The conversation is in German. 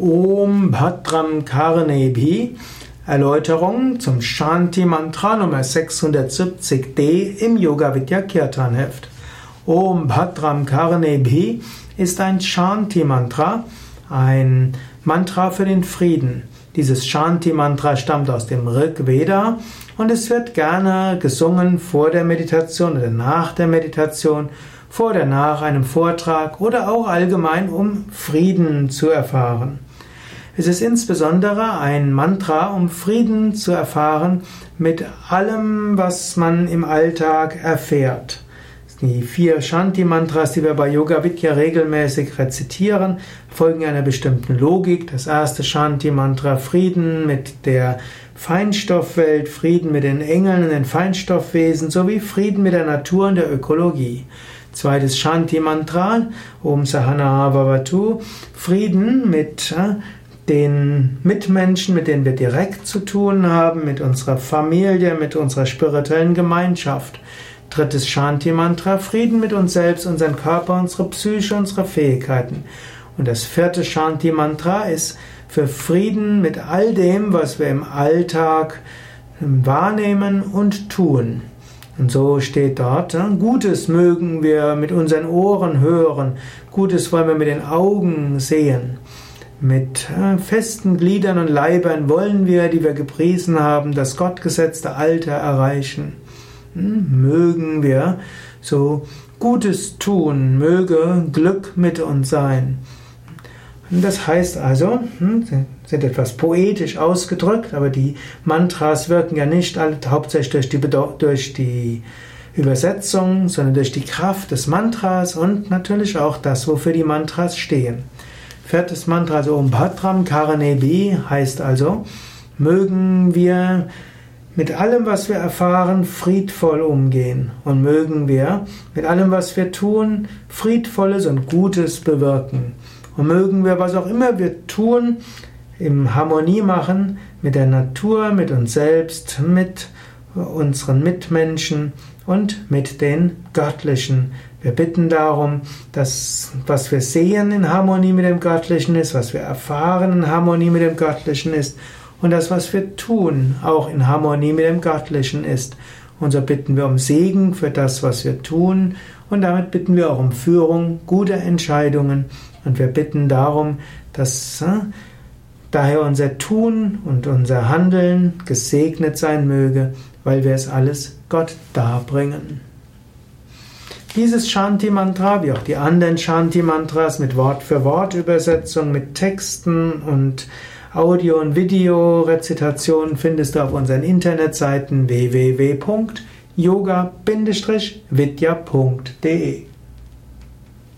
Om Bhadram Karnebhi Erläuterung zum Shanti Mantra Nummer 670d im Yoga Vidya Kirtan Heft. Om Bhadram Karnebhi ist ein Shanti Mantra, ein Mantra für den Frieden. Dieses Shanti Mantra stammt aus dem Rig Veda und es wird gerne gesungen vor der Meditation oder nach der Meditation vor oder nach einem Vortrag oder auch allgemein, um Frieden zu erfahren. Es ist insbesondere ein Mantra, um Frieden zu erfahren mit allem, was man im Alltag erfährt. Die vier Shanti-Mantras, die wir bei Yoga Vidya regelmäßig rezitieren, folgen einer bestimmten Logik. Das erste Shanti-Mantra Frieden mit der Feinstoffwelt, Frieden mit den Engeln und den Feinstoffwesen sowie Frieden mit der Natur und der Ökologie. Zweites Shanti-Mantra, Om Sahana Bhavatu, Frieden mit äh, den Mitmenschen, mit denen wir direkt zu tun haben, mit unserer Familie, mit unserer spirituellen Gemeinschaft. Drittes Shanti-Mantra, Frieden mit uns selbst, unseren Körper, unsere Psyche, unsere Fähigkeiten. Und das vierte Shanti-Mantra ist für Frieden mit all dem, was wir im Alltag wahrnehmen und tun. Und so steht dort, Gutes mögen wir mit unseren Ohren hören, Gutes wollen wir mit den Augen sehen. Mit äh, festen Gliedern und Leibern wollen wir, die wir gepriesen haben, das gottgesetzte Alter erreichen. Hm, mögen wir so Gutes tun, möge Glück mit uns sein. Das heißt also, hm, sind etwas poetisch ausgedrückt, aber die Mantras wirken ja nicht hauptsächlich durch die, durch die Übersetzung, sondern durch die Kraft des Mantras und natürlich auch das, wofür die Mantras stehen. Viertes Mantra, also Om Bhadram Karanebi, heißt also, mögen wir mit allem, was wir erfahren, friedvoll umgehen und mögen wir mit allem, was wir tun, friedvolles und Gutes bewirken. Und mögen wir, was auch immer wir tun, in Harmonie machen mit der Natur, mit uns selbst, mit unseren Mitmenschen und mit den Göttlichen. Wir bitten darum, dass was wir sehen in Harmonie mit dem Göttlichen ist, was wir erfahren in Harmonie mit dem Göttlichen ist und das, was wir tun, auch in Harmonie mit dem Göttlichen ist. Und so bitten wir um Segen für das, was wir tun und damit bitten wir auch um Führung, gute Entscheidungen und wir bitten darum, dass äh, daher unser Tun und unser Handeln gesegnet sein möge, weil wir es alles Gott darbringen. Dieses Shanti-Mantra, wie auch die anderen Shanti-Mantras mit Wort-für-Wort-Übersetzung, mit Texten und Audio- und Video-Rezitationen findest du auf unseren Internetseiten www.yoga-vidya.de